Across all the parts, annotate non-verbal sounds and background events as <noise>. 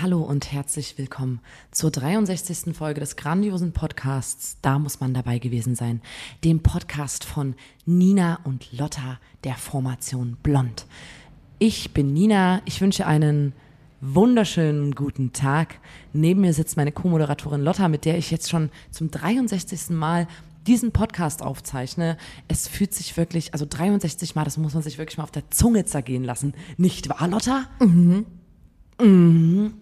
Hallo und herzlich willkommen zur 63. Folge des grandiosen Podcasts Da muss man dabei gewesen sein, dem Podcast von Nina und Lotta der Formation Blond. Ich bin Nina, ich wünsche einen wunderschönen guten Tag. Neben mir sitzt meine Co-Moderatorin Lotta, mit der ich jetzt schon zum 63. Mal diesen Podcast aufzeichne. Es fühlt sich wirklich, also 63 Mal, das muss man sich wirklich mal auf der Zunge zergehen lassen. Nicht wahr, Lotta? Mhm. Mhm.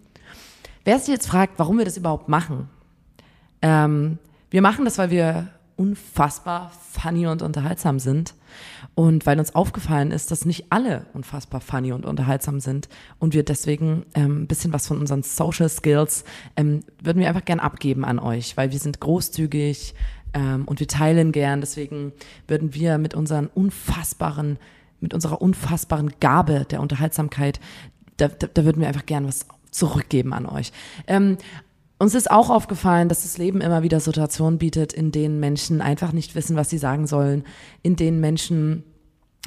Wer sich jetzt fragt, warum wir das überhaupt machen, ähm, wir machen das, weil wir unfassbar funny und unterhaltsam sind und weil uns aufgefallen ist, dass nicht alle unfassbar funny und unterhaltsam sind und wir deswegen ähm, ein bisschen was von unseren Social Skills ähm, würden wir einfach gern abgeben an euch, weil wir sind großzügig ähm, und wir teilen gern. Deswegen würden wir mit unseren unfassbaren, mit unserer unfassbaren Gabe der Unterhaltsamkeit, da, da, da würden wir einfach gern was zurückgeben an euch. Ähm, uns ist auch aufgefallen, dass das Leben immer wieder Situationen bietet, in denen Menschen einfach nicht wissen, was sie sagen sollen, in denen Menschen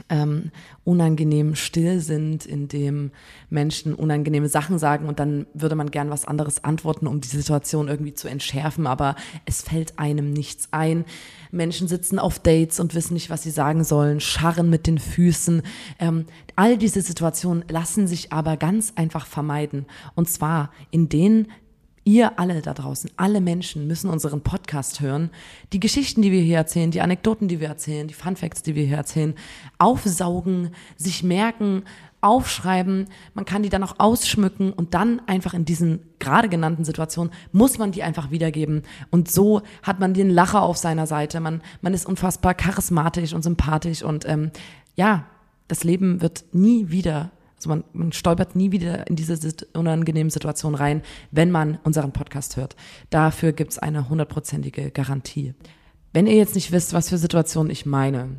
ähm, unangenehm still sind, in dem Menschen unangenehme Sachen sagen und dann würde man gern was anderes antworten, um die Situation irgendwie zu entschärfen, aber es fällt einem nichts ein. Menschen sitzen auf Dates und wissen nicht, was sie sagen sollen, scharren mit den Füßen. Ähm, all diese Situationen lassen sich aber ganz einfach vermeiden. Und zwar in denen Ihr alle da draußen, alle Menschen müssen unseren Podcast hören, die Geschichten, die wir hier erzählen, die Anekdoten, die wir erzählen, die Fun Facts, die wir hier erzählen, aufsaugen, sich merken, aufschreiben. Man kann die dann auch ausschmücken und dann einfach in diesen gerade genannten Situationen muss man die einfach wiedergeben. Und so hat man den Lacher auf seiner Seite. Man, man ist unfassbar charismatisch und sympathisch und ähm, ja, das Leben wird nie wieder also man, man stolpert nie wieder in diese unangenehmen Situation rein, wenn man unseren Podcast hört. Dafür gibt es eine hundertprozentige Garantie. Wenn ihr jetzt nicht wisst, was für Situationen ich meine,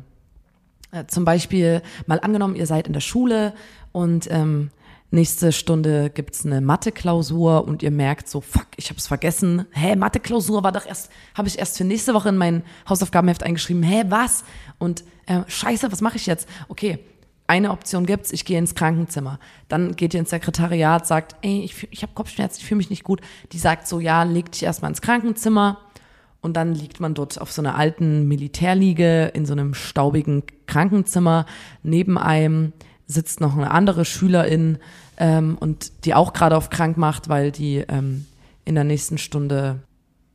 äh, zum Beispiel mal angenommen, ihr seid in der Schule und ähm, nächste Stunde gibt's eine Mathe-Klausur und ihr merkt so, fuck, ich hab's vergessen. Hä, Mathe-Klausur war doch erst, habe ich erst für nächste Woche in mein Hausaufgabenheft eingeschrieben. Hä, was? Und äh, scheiße, was mache ich jetzt? Okay, eine Option gibt's, ich gehe ins Krankenzimmer. Dann geht ihr ins Sekretariat, sagt, ey, ich, ich habe Kopfschmerzen, ich fühle mich nicht gut. Die sagt so, ja, leg dich erstmal ins Krankenzimmer. Und dann liegt man dort auf so einer alten Militärliege in so einem staubigen Krankenzimmer. Neben einem sitzt noch eine andere Schülerin ähm, und die auch gerade auf krank macht, weil die ähm, in der nächsten Stunde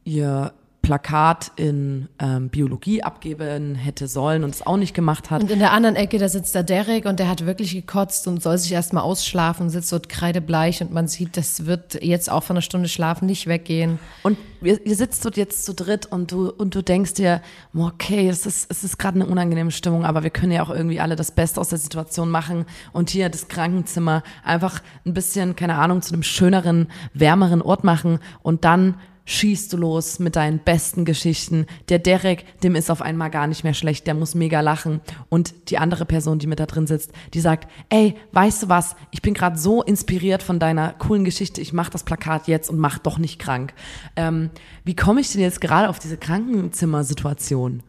ihr Plakat in ähm, Biologie abgeben hätte sollen und es auch nicht gemacht hat. Und in der anderen Ecke, da sitzt der Derek und der hat wirklich gekotzt und soll sich erstmal ausschlafen, sitzt dort kreidebleich und man sieht, das wird jetzt auch von einer Stunde Schlafen nicht weggehen. Und ihr, ihr sitzt dort jetzt zu dritt und du, und du denkst dir, okay, es ist, es ist gerade eine unangenehme Stimmung, aber wir können ja auch irgendwie alle das Beste aus der Situation machen und hier das Krankenzimmer einfach ein bisschen, keine Ahnung, zu einem schöneren, wärmeren Ort machen und dann schießt du los mit deinen besten Geschichten. Der Derek, dem ist auf einmal gar nicht mehr schlecht, der muss mega lachen. Und die andere Person, die mit da drin sitzt, die sagt, ey, weißt du was, ich bin gerade so inspiriert von deiner coolen Geschichte, ich mach das Plakat jetzt und mach doch nicht krank. Ähm, wie komme ich denn jetzt gerade auf diese Krankenzimmersituation?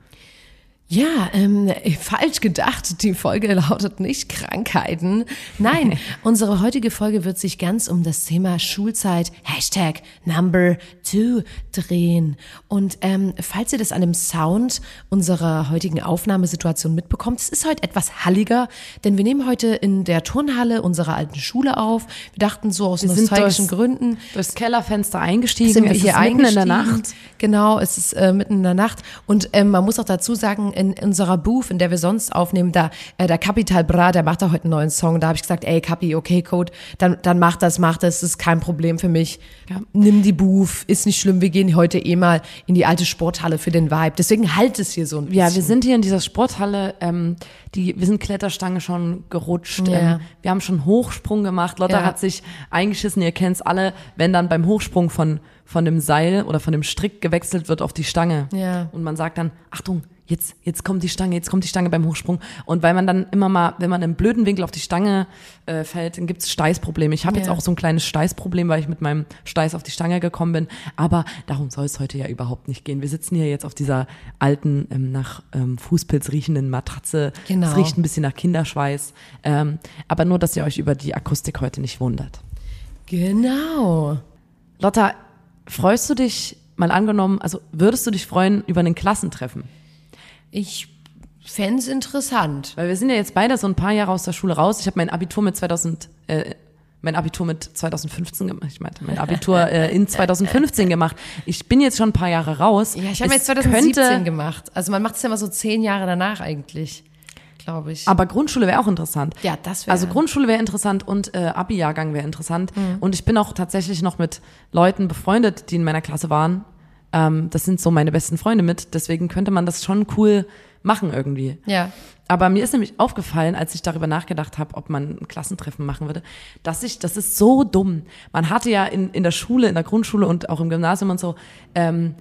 Ja, ähm, falsch gedacht. Die Folge lautet nicht Krankheiten. Nein, <laughs> unsere heutige Folge wird sich ganz um das Thema Schulzeit Hashtag Number Two drehen. Und ähm, falls ihr das an dem Sound unserer heutigen Aufnahmesituation mitbekommt, es ist heute etwas halliger, denn wir nehmen heute in der Turnhalle unserer alten Schule auf. Wir dachten so aus wir nostalgischen Gründen. Durchs Kellerfenster eingestiegen. Sind wir es hier ist mitten in der Nacht. Genau, es ist äh, mitten in der Nacht. Und ähm, man muss auch dazu sagen, in unserer Booth, in der wir sonst aufnehmen, da äh, der Capital Bra, der macht da heute einen neuen Song. Da habe ich gesagt, ey Capi, okay, Code, dann, dann mach das, mach das, das ist kein Problem für mich. Ja. Nimm die Booth, ist nicht schlimm, wir gehen heute eh mal in die alte Sporthalle für den Vibe. Deswegen halt es hier so ein bisschen. Ja, wir sind hier in dieser Sporthalle, ähm, die, wir sind Kletterstange schon gerutscht. Ja. Ähm, wir haben schon Hochsprung gemacht. Lotta Ja. hat sich eingeschissen, ihr kennt's alle, wenn dann beim Hochsprung von, von dem Seil oder von dem Strick gewechselt wird auf die Stange. Ja. Und man sagt dann, Achtung, jetzt, jetzt kommt die Stange, jetzt kommt die Stange beim Hochsprung. Und weil man dann immer mal, wenn man im blöden Winkel auf die Stange äh, fällt, dann gibt's Steißprobleme. Ich habe jetzt Ja. auch so ein kleines Steißproblem, weil ich mit meinem Steiß auf die Stange gekommen bin. Aber darum soll es heute ja überhaupt nicht gehen. Wir sitzen hier jetzt auf dieser alten, ähm, nach ähm, Fußpilz riechenden Matratze. Genau. Es riecht ein bisschen nach Kinderschweiß. Ähm, aber nur, dass ihr euch über die Akustik heute nicht wundert. Genau. Lotta, freust du dich, mal angenommen, also würdest du dich freuen über ein Klassentreffen? Ich fänd's interessant. Weil wir sind ja jetzt beide so ein paar Jahre aus der Schule raus. Ich habe mein Abitur mit 2000, äh, mein Abitur mit 2015 gemacht. Ich meinte, mein Abitur äh, in 2015 gemacht. Ich bin jetzt schon ein paar Jahre raus. Ja, ich habe Es jetzt 2017 könnte, gemacht. Also man macht es ja immer so zehn Jahre danach eigentlich, glaube ich. Aber Grundschule wäre auch interessant. Ja, das wäre- Also Grundschule wäre interessant und äh, Abi-Jahrgang wäre interessant. Mhm. Und ich bin auch tatsächlich noch mit Leuten befreundet, die in meiner Klasse waren. Ähm, das sind so meine besten Freunde mit. Deswegen könnte man das schon cool machen irgendwie. ja. Aber mir ist nämlich aufgefallen, als ich darüber nachgedacht habe, ob man ein Klassentreffen machen würde, dass ich, das ist so dumm. Man hatte ja in, in der Schule, in der Grundschule und auch im Gymnasium und so, ähm,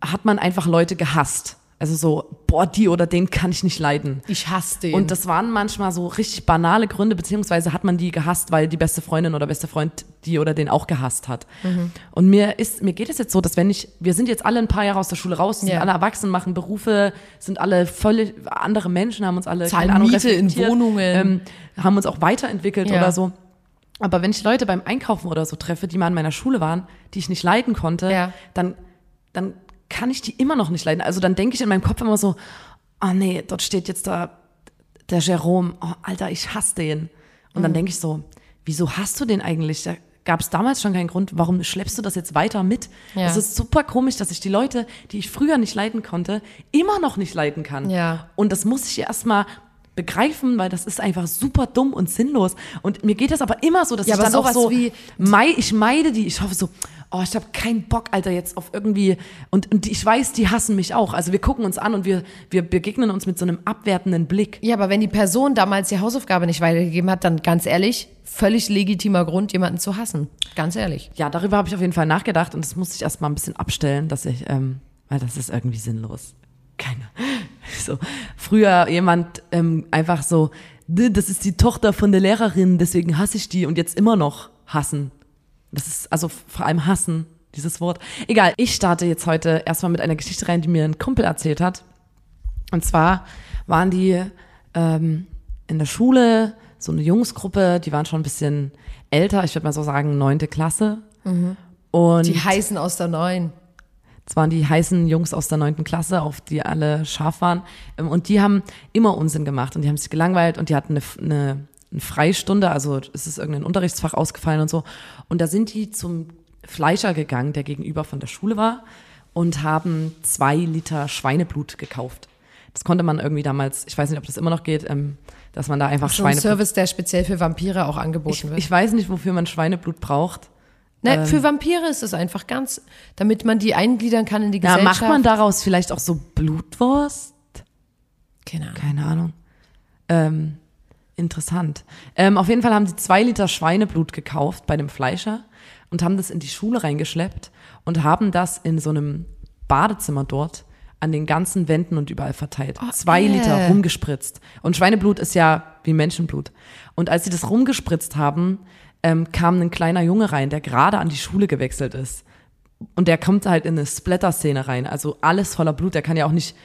hat man einfach Leute gehasst. Also so, boah, die oder den kann ich nicht leiden. Ich hasse den. Und das waren manchmal so richtig banale Gründe, beziehungsweise hat man die gehasst, weil die beste Freundin oder beste Freund die oder den auch gehasst hat. Mhm. Und mir ist, mir geht es jetzt so, dass wenn ich, wir sind jetzt alle ein paar Jahre aus der Schule raus, sind Ja. alle erwachsen, machen Berufe, sind alle völlig andere Menschen, haben uns alle Zahlen keine Ahnung, Miete in Wohnungen. ähm, haben uns auch weiterentwickelt Ja. oder so. Aber wenn ich Leute beim Einkaufen oder so treffe, die mal in meiner Schule waren, die ich nicht leiden konnte, Ja. dann, dann kann ich die immer noch nicht leiden. Also dann denke ich in meinem Kopf immer so, ah nee, dort steht jetzt da der Jerome, oh Alter, ich hasse den. Und Mhm. dann denke ich so, wieso hast du den eigentlich? Da gab es damals schon keinen Grund, warum schleppst du das jetzt weiter mit? Ja. Es ist super komisch, dass ich die Leute, die ich früher nicht leiden konnte, immer noch nicht leiden kann. Ja. Und das muss ich erstmal begreifen, weil das ist einfach super dumm und sinnlos. Und mir geht das aber immer so, dass Ja, ich dann auch so, wie- mei, ich meide die, ich hoffe so, oh, ich habe keinen Bock, Alter, jetzt auf irgendwie, und, und ich weiß, die hassen mich auch. Also wir gucken uns an und wir, wir begegnen uns mit so einem abwertenden Blick. ja, aber wenn die Person damals die Hausaufgabe nicht weitergegeben hat, dann ganz ehrlich, völlig legitimer Grund, jemanden zu hassen. Ganz ehrlich. Ja, darüber habe ich auf jeden Fall nachgedacht und das musste ich erstmal ein bisschen abstellen, dass ich, ähm, weil das ist irgendwie sinnlos. Keine. <laughs> So, früher jemand ähm, einfach so, "D- das ist die Tochter von der Lehrerin, deswegen hasse ich die und jetzt immer noch hassen. Das ist also vor allem hassen, dieses Wort. Egal, ich starte jetzt heute erstmal mit einer Geschichte rein, die mir ein Kumpel erzählt hat. Und zwar waren die ähm, in der Schule, so eine Jungsgruppe, die waren schon ein bisschen älter, ich würde mal so sagen, neunte Klasse. Und Die heißen aus der Neuen. Es waren die heißen Jungs aus der neunten Klasse, auf die alle scharf waren. Ähm, Und die haben immer Unsinn gemacht und die haben sich gelangweilt und die hatten eine, eine, eine Freistunde, also es ist irgendein Unterrichtsfach ausgefallen und so. Und da sind die zum Fleischer gegangen, der gegenüber von der Schule war, und haben zwei Liter Schweineblut gekauft. Das konnte man irgendwie damals, ich weiß nicht, ob das immer noch geht, ähm, dass man da einfach So ein Schweineblut. Service, der speziell für Vampire auch angeboten Ich, wird. ich weiß nicht, wofür man Schweineblut braucht. Ne, für Vampire ist es einfach ganz, damit man die eingliedern kann in die Ja, Gesellschaft. macht man daraus vielleicht auch so Blutwurst? Keine Ahnung. Keine Ahnung. Ähm, interessant. Ähm, auf jeden Fall haben sie zwei Liter Schweineblut gekauft bei dem Fleischer und haben das in die Schule reingeschleppt und haben das in so einem Badezimmer dort an den ganzen Wänden und überall verteilt. zwei äh. Liter rumgespritzt. Und Schweineblut ist ja wie Menschenblut. Und als sie das rumgespritzt haben, ähm, kam ein kleiner Junge rein, der gerade an die Schule gewechselt ist. Und der kommt halt in eine Splatter-Szene rein. Also alles voller Blut. Der kann ja auch nicht,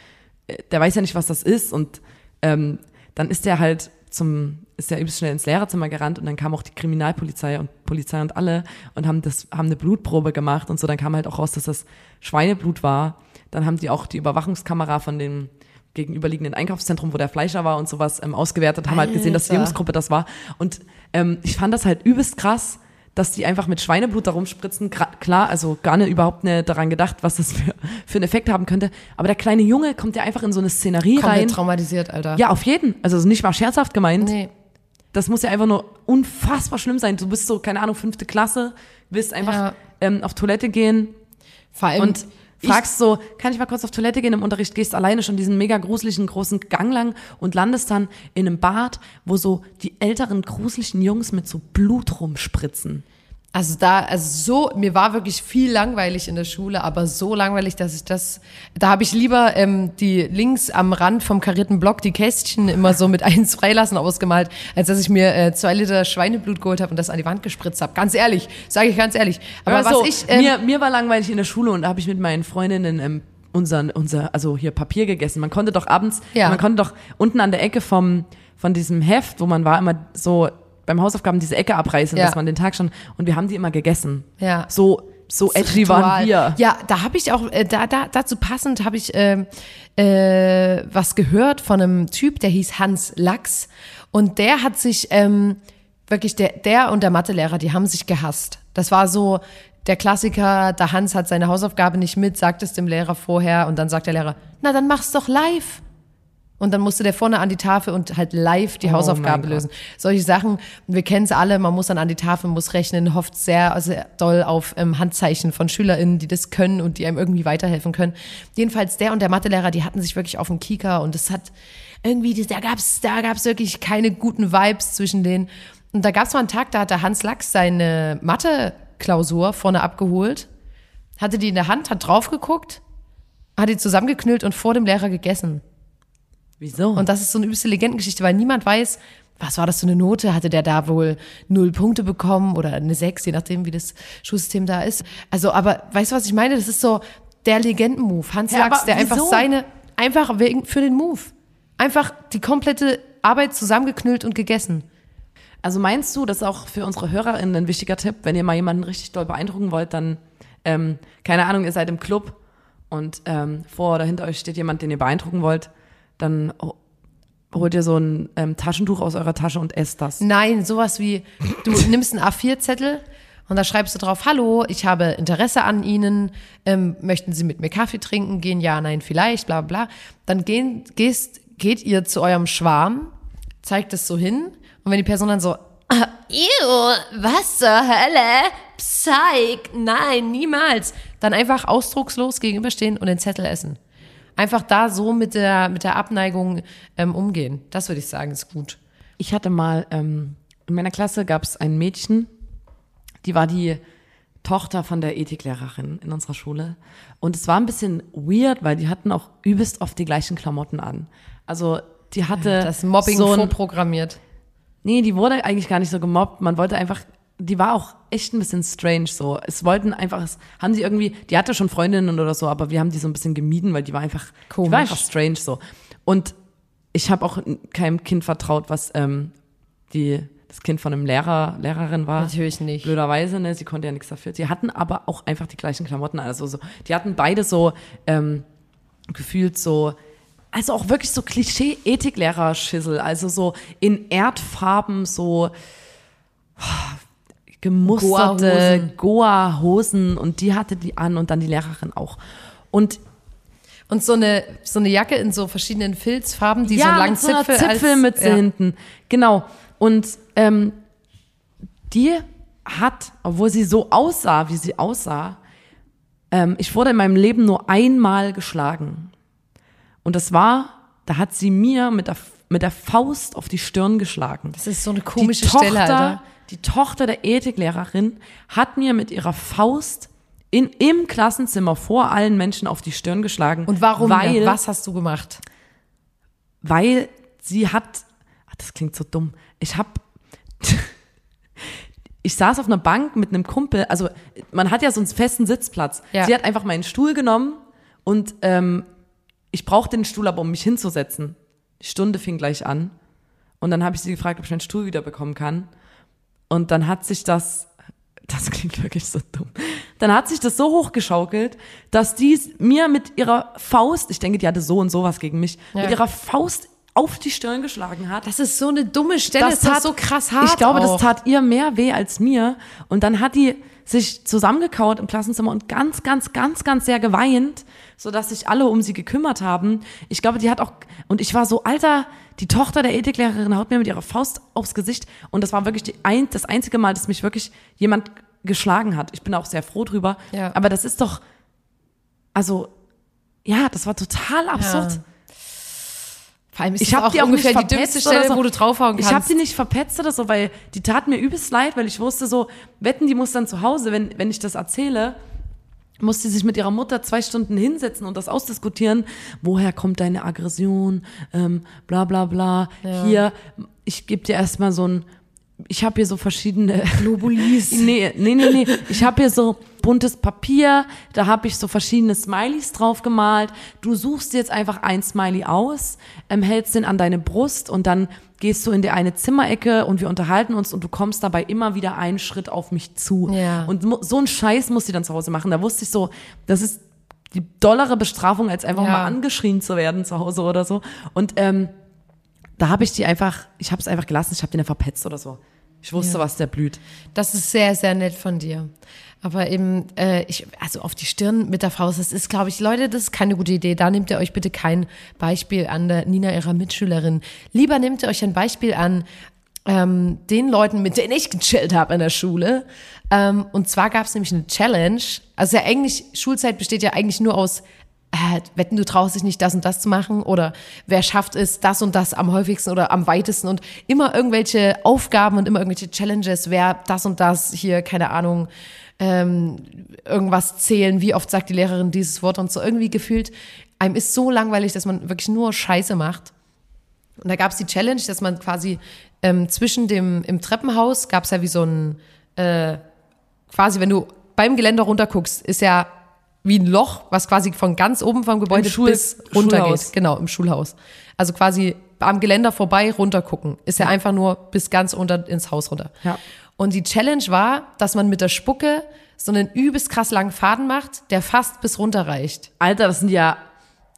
äh, der weiß ja nicht, was das ist. Und ähm, dann ist der halt zum, ist der übelst schnell ins Lehrerzimmer gerannt und dann kam auch die Kriminalpolizei und Polizei und alle und haben das, haben eine Blutprobe gemacht und so. Dann kam halt auch raus, dass das Schweineblut war. Dann haben die auch die Überwachungskamera von dem gegenüberliegenden Einkaufszentrum, wo der Fleischer war und sowas ähm, ausgewertet, haben halt gesehen, dass die Alter. Jungsgruppe das war. Und ähm, ich fand das halt übelst krass, dass die einfach mit Schweineblut da rumspritzen. Gra- Klar, also gar nicht überhaupt nicht daran gedacht, was das für, für einen Effekt haben könnte. Aber der kleine Junge kommt ja einfach in so eine Szenerie Komplett rein. traumatisiert, Alter. Ja, auf jeden. Also nicht mal scherzhaft gemeint. Nee. Das muss ja einfach nur unfassbar schlimm sein. Du bist so, keine Ahnung, fünfte Klasse, willst einfach Ja. ähm, auf Toilette gehen Vor allem, und fragst so, kann ich mal kurz auf Toilette gehen im Unterricht, gehst alleine schon diesen mega gruseligen großen Gang lang und landest dann in einem Bad, wo so die älteren gruseligen Jungs mit so Blut rumspritzen. Also da, also so, mir war wirklich viel langweilig in der Schule, aber so langweilig, dass ich das, da habe ich lieber ähm, die links am Rand vom karierten Block die Kästchen immer so mit <laughs> eins freilassen ausgemalt, als dass ich mir äh, zwei Liter Schweineblut geholt habe und das an die Wand gespritzt habe. Ganz ehrlich, sage ich ganz ehrlich. Aber Aber was ich, ähm, mir, mir war langweilig in der Schule und da habe ich mit meinen Freundinnen ähm, unseren, unser, also hier Papier gegessen. Man konnte doch abends, Ja. man konnte doch unten an der Ecke vom, von diesem Heft, wo man war, immer so beim Hausaufgaben diese Ecke abreißen, Ja. dass man den Tag schon, und wir haben die immer gegessen. Ja. So, so edgy waren wir. Ja, da habe ich auch, äh, da, da, dazu passend habe ich ähm, äh, was gehört von einem Typ, der hieß Hans Lachs. Und der hat sich, ähm, wirklich, der, der und der Mathelehrer, die haben sich gehasst. Das war so der Klassiker, der Hans hat seine Hausaufgabe nicht mit, sagt es dem Lehrer vorher und dann sagt der Lehrer, na dann mach's doch live. Und dann musste der vorne an die Tafel und halt live die Oh Hausaufgabe lösen. Solche Sachen, wir kennen es alle, man muss dann an die Tafel, muss rechnen, hofft sehr, sehr doll auf ähm, Handzeichen von SchülerInnen, die das können und die einem irgendwie weiterhelfen können. Jedenfalls der und der Mathelehrer, die hatten sich wirklich auf den Kieker und es hat irgendwie, da gab's da gab's wirklich keine guten Vibes zwischen denen. Und da gab's mal einen Tag, da hat der Hans Lachs seine Mathe-Klausur vorne abgeholt, hatte die in der Hand, hat drauf geguckt, hat die zusammengeknüllt und vor dem Lehrer gegessen. Wieso? Und das ist so eine übelste Legendengeschichte, weil niemand weiß, was war das für eine Note? Hatte der da wohl null Punkte bekommen oder eine sechs, je nachdem, wie das Schulsystem da ist? Also, aber weißt du, was ich meine? Das ist so der Legendenmove. Hans Ja, Lachs, der einfach wieso? seine, einfach wegen, für den Move. Einfach die komplette Arbeit zusammengeknüllt und gegessen. Also meinst du, das ist auch für unsere HörerInnen ein wichtiger Tipp, wenn ihr mal jemanden richtig doll beeindrucken wollt, dann, ähm, keine Ahnung, ihr seid im Club und ähm, vor oder hinter euch steht jemand, den ihr beeindrucken wollt, dann ho- holt ihr so ein ähm, Taschentuch aus eurer Tasche und esst das. Nein, sowas wie, du <laughs> nimmst einen A4-Zettel und da schreibst du drauf, hallo, ich habe Interesse an Ihnen, ähm, möchten Sie mit mir Kaffee trinken gehen? Ja, nein, vielleicht, bla bla. bla. Dann gehen, gehst, geht ihr zu eurem Schwarm, zeigt es so hin und wenn die Person dann so, ah, ew, was zur Hölle? Psych, nein, niemals. Dann einfach ausdruckslos gegenüberstehen und den Zettel essen. Einfach da so mit der, mit der Abneigung ähm, umgehen. Das würde ich sagen, ist gut. Ich hatte mal, ähm, in meiner Klasse gab es ein Mädchen, die war die Tochter von der Ethiklehrerin in unserer Schule. Und es war ein bisschen weird, weil die hatten auch übelst oft die gleichen Klamotten an. Also die hatte Das Mobbing so ein, vorprogrammiert. Nee, die wurde eigentlich gar nicht so gemobbt. Man wollte einfach, die war auch echt ein bisschen strange so. Es wollten einfach, es haben sie irgendwie, die hatte schon Freundinnen oder so, aber wir haben die so ein bisschen gemieden, weil die war einfach, die Komisch. war einfach strange so. Und ich habe auch keinem Kind vertraut, was ähm, die, das Kind von einem Lehrer, Lehrerin war. Natürlich nicht. Blöderweise, ne, sie konnte ja nichts dafür. Sie hatten aber auch einfach die gleichen Klamotten, also so, die hatten beide so ähm, gefühlt so, also auch wirklich so Klischee-Ethiklehrer-Schissel, also so in Erdfarben so gemusterte Goa-Hosen. Goa-Hosen und die hatte die an und dann die Lehrerin auch. Und Und so eine, so eine Jacke in so verschiedenen Filzfarben, die so einen langen mit so einer Zipfel als- Zipfelmütze ja. hinten. Genau. Und ähm, die hat, obwohl sie so aussah, wie sie aussah, ähm, ich wurde in meinem Leben nur einmal geschlagen. Und das war, da hat sie mir mit der, mit der Faust auf die Stirn geschlagen. Das ist so eine komische die Stelle, Tochter, Alter. Die Tochter der Ethiklehrerin hat mir mit ihrer Faust in, im Klassenzimmer vor allen Menschen auf die Stirn geschlagen. Und warum? Weil, Was hast du gemacht? weil sie hat, ach, das klingt so dumm. Ich habe, <laughs> ich saß auf einer Bank mit einem Kumpel. Also man hat ja so einen festen Sitzplatz. Ja. Sie hat einfach meinen Stuhl genommen und ähm, ich brauchte den Stuhl aber, um mich hinzusetzen. Die Stunde fing gleich an und dann habe ich sie gefragt, ob ich meinen Stuhl wieder bekommen kann. Und dann hat sich das, das klingt wirklich so dumm, dann hat sich das so hochgeschaukelt, dass die mir mit ihrer Faust, ich denke, die hatte so und sowas gegen mich, Ja. mit ihrer Faust auf die Stirn geschlagen hat. Das ist so eine dumme Stelle, das, tat, so krass hart. Ich glaube, auch. das tat ihr mehr weh als mir. Und dann hat die sich zusammengekaut im Klassenzimmer und ganz, ganz, ganz, ganz sehr geweint, sodass sich alle um sie gekümmert haben. Ich glaube, die hat auch, und ich war so, Alter, die Tochter der Ethiklehrerin haut mir mit ihrer Faust aufs Gesicht. Und das war wirklich die ein, das einzige Mal, dass mich wirklich jemand geschlagen hat. Ich bin auch sehr froh drüber. Ja. Aber das ist doch, also, ja, das war total absurd. Ja. Vor allem ist Ich habe die auch ungefähr nicht die dümmste verpetzt oder Stelle, so. wo du draufhauen kannst. Ich habe die nicht verpetzt oder so, weil die tat mir übelst leid, weil ich wusste so, wetten, die muss dann zu Hause, wenn, wenn ich das erzähle, muss sie sich mit ihrer Mutter zwei Stunden hinsetzen und das ausdiskutieren. Woher kommt deine Aggression? Ähm, bla bla bla. Hier, ich gebe dir erstmal so ein, ich habe hier so verschiedene <laughs> Globulis. nee, nee, nee, nee. Ich habe hier so buntes Papier, da habe ich so verschiedene Smileys drauf gemalt. Du suchst jetzt einfach ein Smiley aus, ähm, hältst den an deine Brust und dann gehst du in die eine Zimmerecke und wir unterhalten uns und du kommst dabei immer wieder einen Schritt auf mich zu. Ja. Und so ein Scheiß muss sie dann zu Hause machen. Da wusste ich so, das ist die dollere Bestrafung, als einfach Ja. mal angeschrien zu werden zu Hause oder so. Und ähm, da habe ich die einfach, ich habe es einfach gelassen, ich habe den einfach verpetzt oder so. Ich wusste, Ja. was der blüht. Das ist sehr, sehr nett von dir. Aber eben, äh, ich, also auf die Stirn mit der Faust, das ist, glaube ich, Leute, das ist keine gute Idee. Da nehmt ihr euch bitte kein Beispiel an der Nina, ihrer Mitschülerin. Lieber nehmt ihr euch ein Beispiel an ähm, den Leuten, mit denen ich gechillt habe in der Schule. Ähm, und zwar gab es nämlich eine Challenge. Also ja eigentlich, Schulzeit besteht ja eigentlich nur aus äh, wetten, du traust dich nicht, das und das zu machen oder wer schafft es, das und das am häufigsten oder am weitesten und immer irgendwelche Aufgaben und immer irgendwelche Challenges, wer das und das hier, keine Ahnung, ähm, irgendwas zählen, wie oft sagt die Lehrerin dieses Wort und so irgendwie gefühlt, einem ist so langweilig, dass man wirklich nur Scheiße macht. Und da gab es die Challenge, dass man quasi ähm, zwischen dem, im Treppenhaus gab es ja wie so ein, äh, quasi, wenn du beim Geländer runterguckst, ist ja wie ein Loch, was quasi von ganz oben vom Gebäude Schul- bis runter Schulhaus. geht. Genau, im Schulhaus. Also quasi am Geländer vorbei runtergucken. Ist ja, einfach nur bis ganz unter ins Haus runter. Ja. Und die Challenge war, dass man mit der Spucke so einen übelst krass langen Faden macht, der fast bis runter reicht. Alter, das sind ja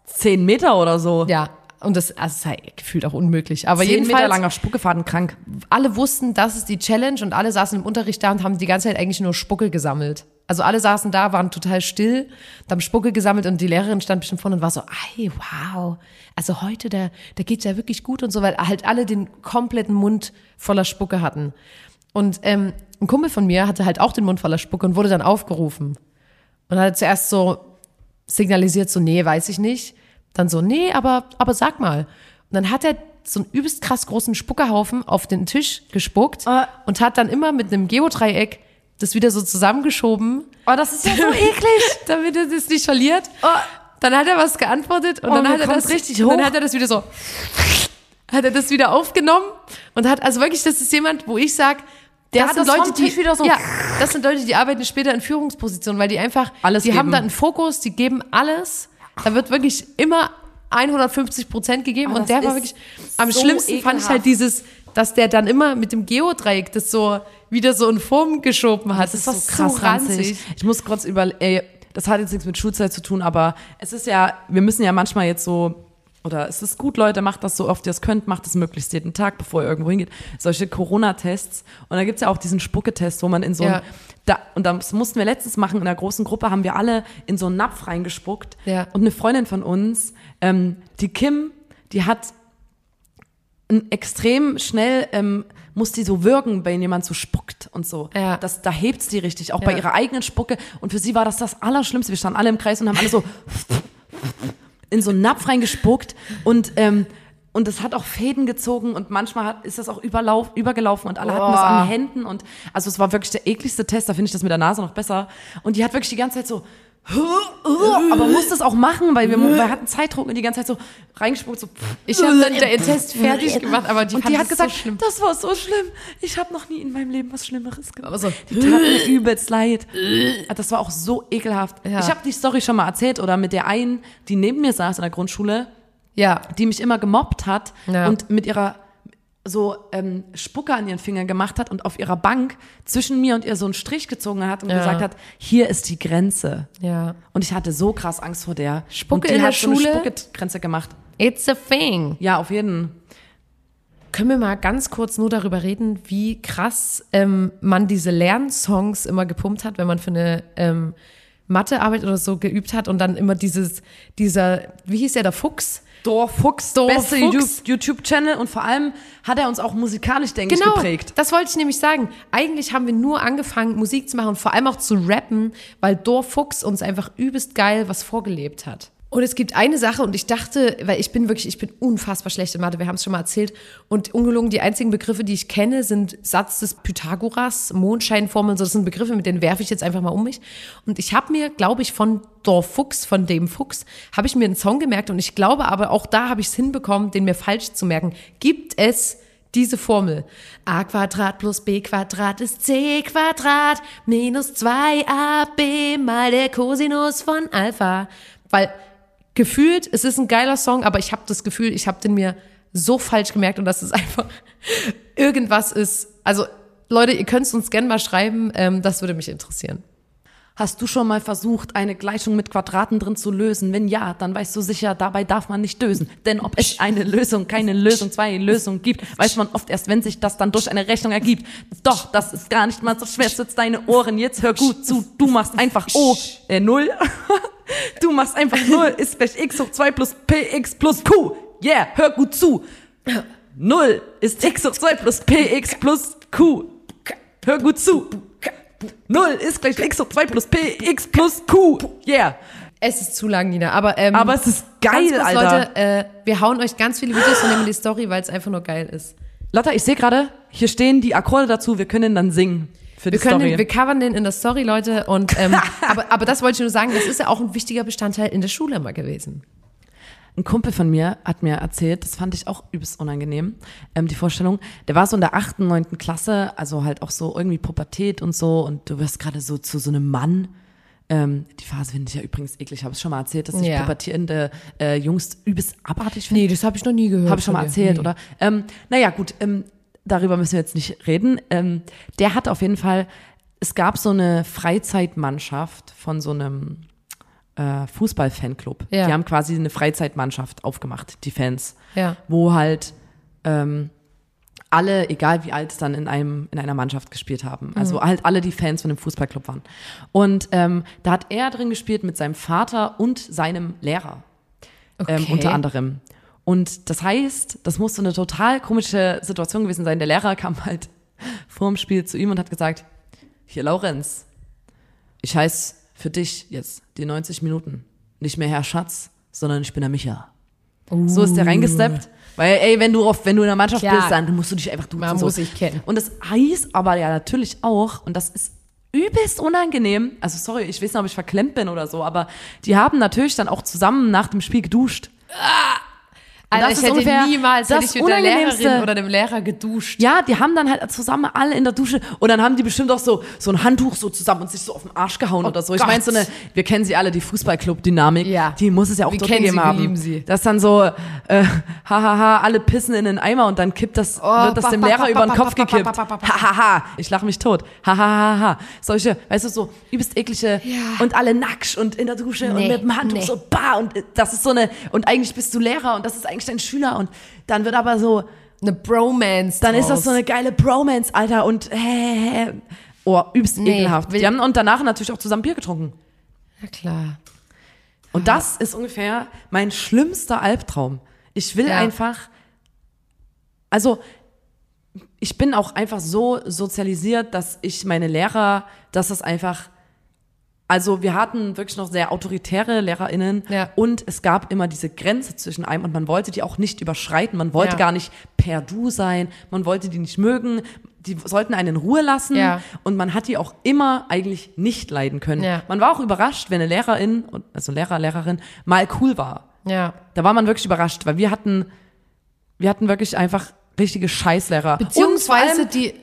zehn Meter oder so. Ja. Und das, also es sei gefühlt auch unmöglich. Aber jedenfalls, Meter langer Spuckefaden krank. alle wussten, das ist die Challenge und alle saßen im Unterricht da und haben die ganze Zeit eigentlich nur Spucke gesammelt. Also alle saßen da, waren total still, haben Spucke gesammelt und die Lehrerin stand bestimmt vorne und war so, ey, wow, also heute, da, da geht's ja wirklich gut und so, weil halt alle den kompletten Mund voller Spucke hatten. Und ähm, ein Kumpel von mir hatte halt auch den Mund voller Spucke und wurde dann aufgerufen. Und hat zuerst so signalisiert, so, nee, weiß ich nicht. Dann so, nee, aber, aber sag mal. Und dann hat er so einen übelst krass großen Spuckerhaufen auf den Tisch gespuckt Ah. und hat dann immer mit einem Geodreieck das wieder so zusammengeschoben, Oh, das ist ja so eklig. <laughs> damit er das nicht verliert. Oh, Dann hat er was geantwortet und Oh, dann hat er das richtig und Dann hoch. hat er das wieder so, hat er das wieder aufgenommen und hat also wirklich, das ist jemand, wo ich sag, Der das sind das Leute, die so- ja, das sind Leute, die arbeiten später in Führungspositionen, weil die einfach, Alles die haben geben. da einen Fokus, die geben alles. Da wird wirklich immer 150 Prozent gegeben Aber und der war wirklich am so schlimmsten fand ich ekelhaft. halt dieses, dass der dann immer mit dem Geodreieck das so wieder so in Form geschoben hat. Das, das ist so krass ranzig. Ich muss kurz über, ey, das hat jetzt nichts mit Schulzeit zu tun, aber es ist ja, wir müssen ja manchmal jetzt so, oder es ist gut, Leute, macht das so oft ihr es könnt, macht es möglichst jeden Tag, bevor ihr irgendwo hingeht. Solche Corona-Tests. Und da gibt's ja auch diesen Spucketest, wo man in so ein, Ja. da, und das mussten wir letztens machen, in einer großen Gruppe haben wir alle in so einen Napf reingespuckt. Ja. Und eine Freundin von uns, ähm, die Kim, die hat ein extrem schnell ähm, muss die so wirken, wenn jemand so spuckt und so. Ja. Das, da hebt's die richtig, auch bei Ja. ihrer eigenen Spucke. Und für sie war das das Allerschlimmste. Wir standen alle im Kreis und haben alle so <laughs> in so einen Napf reingespuckt und ähm, und es hat auch Fäden gezogen und manchmal hat, ist das auch überlauf, übergelaufen und alle hatten das an den Händen und also es war wirklich der ekligste Test, da finde ich das mit der Nase noch besser. Und die hat wirklich die ganze Zeit so aber musste es auch machen, weil wir, wir hatten Zeitdruck und die ganze Zeit so reingespuckt, so Ich habe dann den Test fertig gemacht, aber die und die hat das gesagt, so das war so schlimm. Ich habe noch nie in meinem Leben was Schlimmeres gemacht. Aber so, die tat mir übelst leid. Das war auch so ekelhaft. Ja. Ich habe die Story schon mal erzählt oder mit der einen, die neben mir saß in der Grundschule, Ja, die mich immer gemobbt hat Ja. und mit ihrer so ähm, Spucke an ihren Fingern gemacht hat und auf ihrer Bank zwischen mir und ihr so einen Strich gezogen hat und Ja. gesagt hat, hier ist die Grenze. ja. Und ich hatte so krass Angst vor der. Spucke in der hat so eine Schule? Spuckegrenze gemacht. It's a thing. Ja, auf jeden. Können wir mal ganz kurz nur darüber reden, wie krass ähm, man diese Lernsongs immer gepumpt hat, wenn man für eine ähm, Mathearbeit oder so geübt hat und dann immer dieses, dieser, wie hieß der, der Fuchs? Dorfuchs, Dorf beste. YouTube-Channel und vor allem hat er uns auch musikalisch, denke Genau, ich, geprägt. das wollte ich nämlich sagen. Eigentlich haben wir nur angefangen, Musik zu machen und vor allem auch zu rappen, weil Dor Fuchs uns einfach übelst geil was vorgelebt hat. Und es gibt eine Sache und ich dachte, weil ich bin wirklich, ich bin unfassbar schlecht in Mathe, wir haben es schon mal erzählt. Und ungelogen, die einzigen Begriffe, die ich kenne, sind Satz des Pythagoras, Mondscheinformeln, so das sind Begriffe, mit denen werfe ich jetzt einfach mal um mich. Und ich habe mir, glaube ich, von Dor Fuchs, von dem Fuchs, habe ich mir einen Song gemerkt und ich glaube aber, auch da habe ich es hinbekommen, den mir falsch zu merken. Gibt es diese Formel. a Quadrat plus b Quadrat ist c Quadrat minus 2ab mal der Cosinus von Alpha. Weil gefühlt, es ist ein geiler Song, aber ich habe das Gefühl, ich habe den mir so falsch gemerkt und dass es <laughs> einfach irgendwas ist. Also Leute, ihr könnt es uns gerne mal schreiben, ähm, das würde mich interessieren. Hast du schon mal versucht, eine Gleichung mit Quadraten drin zu lösen? Wenn ja, dann weißt du sicher, dabei darf man nicht dösen. Denn ob es eine Lösung, keine Lösung, zwei Lösungen gibt, weiß man oft erst, wenn sich das dann durch eine Rechnung ergibt. Doch, das ist gar nicht mal so schwer. Sitzt deine Ohren, jetzt hör gut zu. Du machst einfach O, äh, Null. <laughs> Du machst einfach Null ist gleich x hoch 2 plus px plus q. Yeah, hör gut zu. Null ist x hoch 2 plus px plus q. Hör gut zu. Null ist gleich x hoch 2 plus px plus q. Yeah. Es ist zu lang, Nina, aber ähm, Aber es ist geil, ganz kurz, Alter. Leute, äh, wir hauen euch ganz viele Videos dem in die Story, weil es einfach nur geil ist. Lotta, ich sehe gerade, hier stehen die Akkorde dazu, wir können dann singen. Für Wir die können, Story. den, wir covern den in der Story, Leute. Und ähm, <laughs> aber, aber das wollte ich nur sagen, das ist ja auch ein wichtiger Bestandteil in der Schule immer gewesen. Ein Kumpel von mir hat mir erzählt, das fand ich auch übelst unangenehm, ähm, die Vorstellung. Der war so in der achten, neunten Klasse, also halt auch so irgendwie Pubertät und so und du wirst gerade so zu so einem Mann. Ähm, die Phase finde ich ja übrigens eklig, habe ich schon mal erzählt, dass ich Ja. pubertierende äh, Jungs übelst abartig finde. Nee, das habe ich noch nie gehört. Habe ich schon mal erzählt, Nee. oder? Ähm, naja, gut, ähm, darüber müssen wir jetzt nicht reden. Ähm, der hat auf jeden Fall, es gab so eine Freizeitmannschaft von so einem äh, Fußball-Fanclub. Ja. Die haben quasi eine Freizeitmannschaft aufgemacht, die Fans. Ja. Wo halt ähm, alle, egal wie alt, dann in einem in einer Mannschaft gespielt haben. Also Mhm. halt alle, die Fans von dem Fußballclub waren. Und ähm, da hat er drin gespielt mit seinem Vater und seinem Lehrer ähm, Okay. unter anderem. Und das heißt, das muss so eine total komische Situation gewesen sein. Der Lehrer kam halt <laughs> vor dem Spiel zu ihm und hat gesagt, hier Laurenz, ich heiße für dich jetzt die 90 Minuten nicht mehr Herr Schatz, sondern ich bin der Micha. So ist der reingesteppt. Weil, ey, wenn du auf, wenn du in der Mannschaft Klar. bist, dann musst du dich einfach duzen. Man so. muss sich kennen. Und das heißt aber ja natürlich auch, und das ist übelst unangenehm, also sorry, ich weiß nicht, ob ich verklemmt bin oder so, aber die haben natürlich dann auch zusammen nach dem Spiel geduscht. Alter, das ich ist hätte ungefähr niemals hätte das ich mit der. Lehrerin oder dem Lehrer geduscht. Ja, die haben dann halt zusammen alle in der Dusche und dann haben die bestimmt auch so, so ein Handtuch so zusammen und sich so auf den Arsch gehauen oder so. Ich Oh meine, so eine, wir kennen sie alle, die Fußballclub-Dynamik, Ja. die muss es ja auch Wir dort kennen sie, gegeben wir haben. lieben sie. Das dann so, äh, <laughs> hahaha, alle pissen in den Eimer und dann kippt das, wird das ba, dem ba, Lehrer ba, über den Kopf gekippt. Hahaha, ich lache mich tot. Hahaha. Solche, weißt du, so übelst eklige Ja. und alle nackt und in der Dusche und mit dem Handtuch nee. so, bah, und das ist so eine, und eigentlich bist du Lehrer und das ist eigentlich dein Schüler und dann wird aber so, Eine Bromance. dann ist das draus. so eine geile Bromance, Alter, und äh, oh, übelst Nee, ekelhaft. Die haben und danach natürlich auch zusammen Bier getrunken. Ja, klar. Und das ist ungefähr mein schlimmster Albtraum. Ich will Ja. einfach, also ich bin auch einfach so sozialisiert, dass ich meine Lehrer, dass das einfach, also wir hatten wirklich noch sehr autoritäre LehrerInnen Ja. und es gab immer diese Grenze zwischen einem und man wollte die auch nicht überschreiten, man wollte Ja. gar nicht per Du sein, man wollte die nicht mögen, die sollten einen in Ruhe lassen Ja. und man hat die auch immer eigentlich nicht leiden können. Ja. Man war auch überrascht, wenn eine Lehrerin, also Lehrer, Lehrerin, mal cool war. Ja. Da war man wirklich überrascht, weil wir hatten, wir hatten wirklich einfach richtige Scheißlehrer. Beziehungsweise allem- die,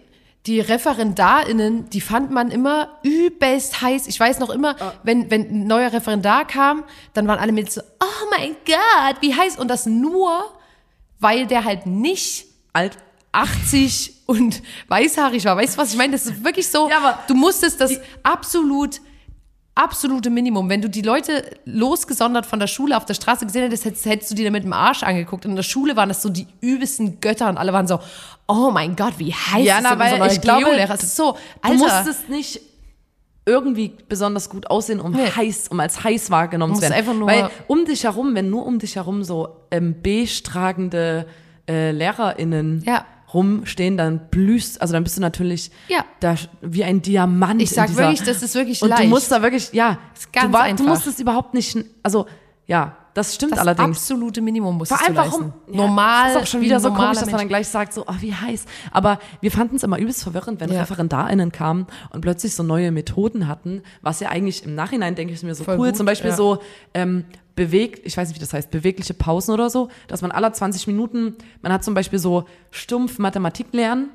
die ReferendarInnen, die fand man immer übelst heiß. Ich weiß noch immer, wenn, wenn ein neuer Referendar kam, dann waren alle mit so, oh mein Gott, wie heiß. Und das nur, weil der halt nicht alt. 80 und weißhaarig war. Weißt du, was ich meine? Das ist wirklich so, Ja, aber du musstest das absolut absolute Minimum. Wenn du die Leute losgesondert von der Schule auf der Straße gesehen hättest, hättest, hättest du die da mit dem Arsch angeguckt. Und in der Schule waren das so die übelsten Götter und alle waren so, oh mein Gott, wie heiß Ja, ist na, denn weil neuer ich glaube, Geolehrer? Ist so, Du Alter, musstest nicht irgendwie besonders gut aussehen, um Nee. heiß, um als heiß wahrgenommen Du zu werden. einfach nur- Weil um dich herum, wenn nur um dich herum so ähm, beige tragende äh, LehrerInnen Ja. Rumstehen, dann blühst, also dann bist du natürlich Ja. da wie ein Diamant. Ich sag wirklich, das ist wirklich und leicht. du musst da wirklich, ja, Ist ganz du, war, einfach. du musst es überhaupt nicht, also ja, das stimmt das allerdings. absolute Minimum du allem, warum? Ja, Normal. Das ist auch schon wie wieder so komisch, dass man dann gleich sagt, so, oh, wie heiß. Aber wir fanden es immer übelst verwirrend, wenn Ja. ReferendarInnen kamen und plötzlich so neue Methoden hatten, was ja eigentlich im Nachhinein, denke ich mir, so Voll cool. gut, Zum Beispiel ja. so ähm, bewegt, ich weiß nicht, wie das heißt, bewegliche Pausen oder so, dass man alle 20 Minuten, man hat zum Beispiel so stumpf Mathematik lernen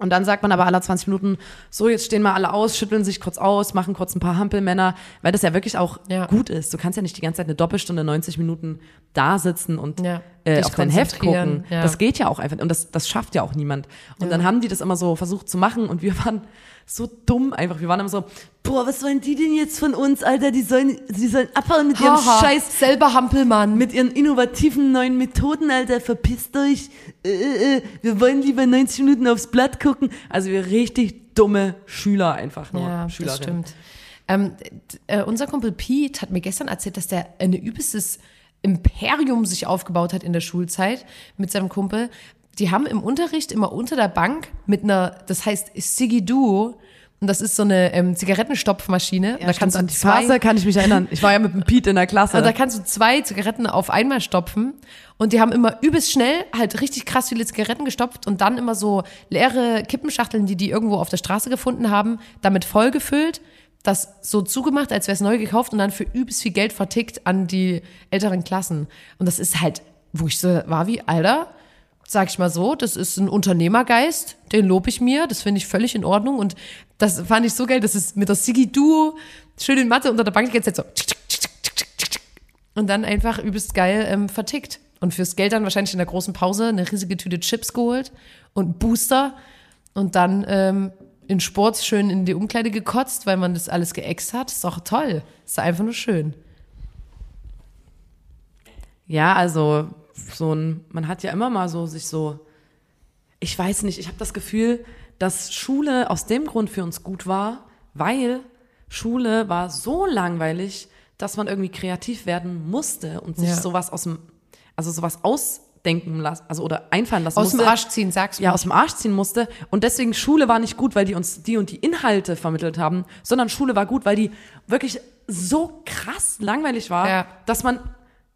und dann sagt man aber alle 20 Minuten, so jetzt stehen mal alle aus, schütteln sich kurz aus, machen kurz ein paar Hampelmänner, weil das ja wirklich auch Ja. gut ist. Du kannst ja nicht die ganze Zeit eine Doppelstunde, 90 Minuten da sitzen und Ja. äh, auf dein Heft gucken. ja. Das geht ja auch einfach und das, das schafft ja auch niemand. Und dann haben die das immer so versucht zu machen und wir <laughs> waren so dumm einfach. Wir waren immer so, boah, was wollen die denn jetzt von uns, Alter? Die sollen, die sollen abhauen mit ihrem Haha, Scheiß selber Hampelmann. mit ihren innovativen neuen Methoden, Alter, verpisst euch. Äh, äh, äh, wir wollen lieber 90 Minuten aufs Blatt gucken. Also wir richtig dumme Schüler einfach nur. Ja, das Schülerinnen. stimmt. Ähm, äh, unser Kumpel Pete hat mir gestern erzählt, dass der ein übelstes Imperium sich aufgebaut hat in der Schulzeit mit seinem Kumpel. Die haben im Unterricht immer unter der Bank mit einer, das heißt Siggy Duo, und das ist so eine ähm, Zigarettenstopfmaschine. Ja, da kannst du an die zwei, Phase kann ich mich erinnern. Ich war ja mit dem Pete in der Klasse. <laughs> also da kannst du zwei Zigaretten auf einmal stopfen. Und die haben immer übelst schnell halt richtig krass viele Zigaretten gestopft und dann immer so leere Kippenschachteln, die die irgendwo auf der Straße gefunden haben, damit vollgefüllt, das so zugemacht, als wäre es neu gekauft und dann für übelst viel Geld vertickt an die älteren Klassen. Und das ist halt, wo ich so war wie, Alter, sag ich mal so, das ist ein Unternehmergeist, den lobe ich mir, das finde ich völlig in Ordnung und das fand ich so geil, das ist mit der Sigi Duo schön in Mathe unter der Bank Zeit so und dann einfach übelst geil ähm, vertickt. Und fürs Geld dann wahrscheinlich in der großen Pause eine riesige Tüte Chips geholt und Booster und dann ähm, in Sport schön in die Umkleide gekotzt, weil man das alles geäxt hat. Ist doch toll. Ist einfach nur schön. Ja, also so ein, man hat ja immer mal so sich so, ich weiß nicht, ich habe das Gefühl, dass Schule aus dem Grund für uns gut war, weil Schule war so langweilig, dass man irgendwie kreativ werden musste und sich Ja. sowas aus dem, also sowas ausdenken lassen, also oder einfallen lassen Aus dem musste. Arsch ziehen, sag's ja, ruhig. aus dem Arsch ziehen musste. Und deswegen Schule war nicht gut, weil die uns die und die Inhalte vermittelt haben, sondern Schule war gut, weil die wirklich so krass langweilig war, Ja. dass man